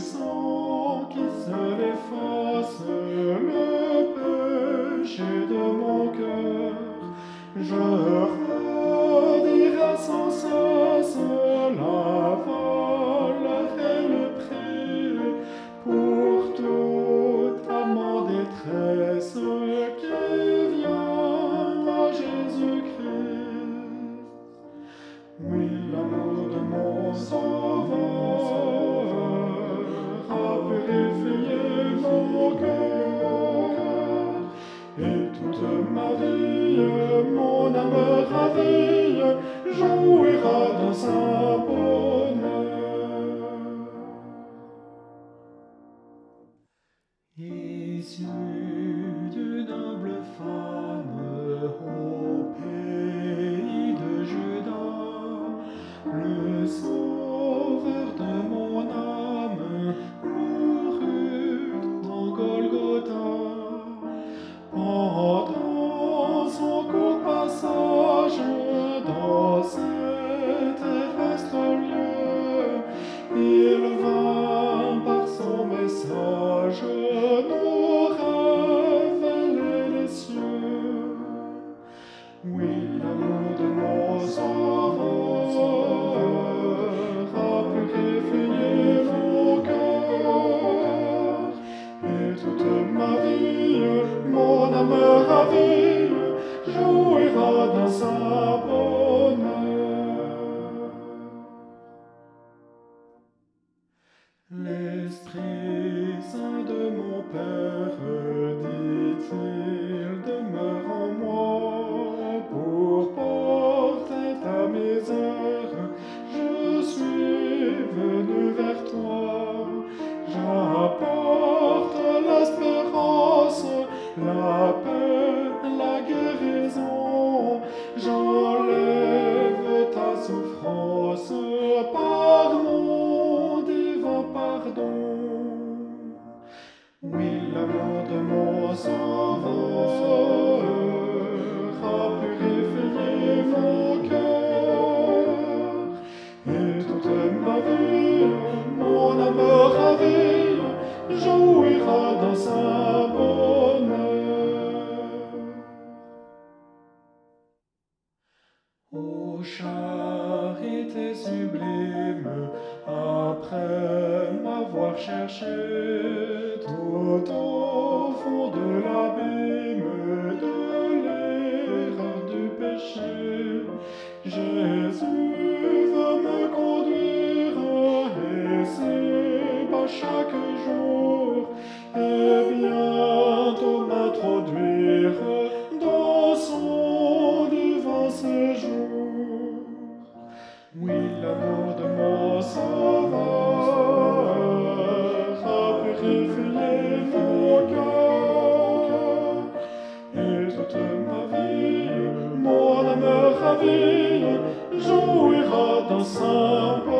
song. jouera dans sa peau. C'est terrestre lieu, il vint par son message, je t'aurai les cieux. Oui, l'amour de mon enfant a pu réveiller vos cœurs. Et toute ma vie, mon âme ravie, vie, jouira dans sa. open. Oui, l'amour de mon sauveur a purifié mon cœur. Et toute ma vie, mon âme ravie jouira dans sa bonheur. Ô charité sublime, après m'avoir cherché, tout au fond de la baie. vie jouira d'un simple